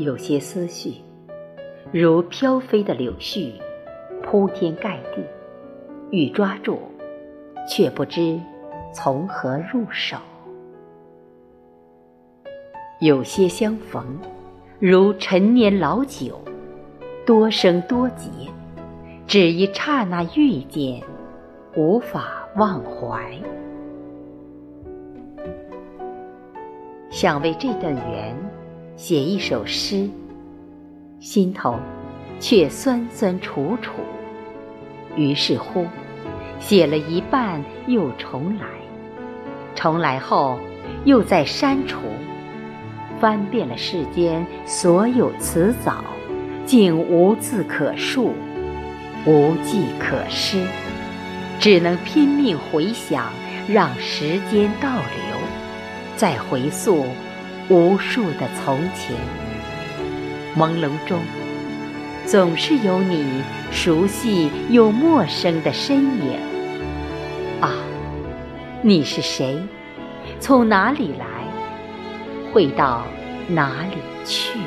有些思绪，如飘飞的柳絮，铺天盖地，欲抓住，却不知从何入手；有些相逢，如陈年老酒，多生多劫，只一刹那遇见，无法忘怀。想为这段缘写一首诗，心头却酸酸楚楚。于是乎，写了一半又重来，重来后又再删除，翻遍了世间所有词藻，竟无字可述，无迹可施，只能拼命回想，让时间倒流。再回溯无数的从前，朦胧中总是有你熟悉又陌生的身影。啊，你是谁？从哪里来？会到哪里去？